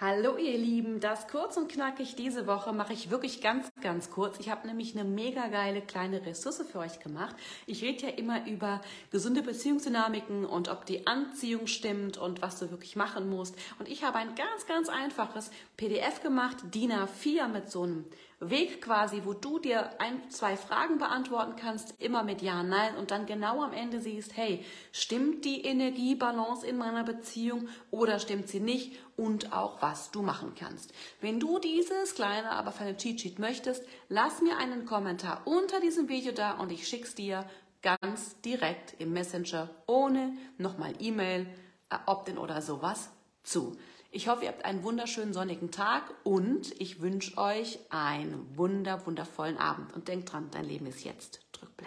Hallo ihr Lieben, das kurz und knackig diese Woche mache ich wirklich ganz, ganz kurz. Ich habe nämlich eine mega geile kleine Ressource für euch gemacht. Ich rede ja immer über gesunde Beziehungsdynamiken und ob die Anziehung stimmt und was du wirklich machen musst. Und ich habe ein ganz, ganz einfaches PDF gemacht, DIN A4 mit so einem Weg quasi, wo du dir ein, zwei Fragen beantworten kannst, immer mit Ja, Nein und dann genau am Ende siehst, hey, stimmt die Energiebalance in meiner Beziehung oder stimmt sie nicht und auch was du machen kannst. Wenn du dieses kleine, aber feine Cheat Sheet möchtest, lass mir einen Kommentar unter diesem Video da und ich schick's dir ganz direkt im Messenger ohne nochmal E-Mail, äh, Opt-in oder sowas zu. Ich hoffe, ihr habt einen wunderschönen sonnigen Tag und ich wünsche euch einen wunder, wundervollen Abend. Und denkt dran, dein Leben ist jetzt. Drück Play.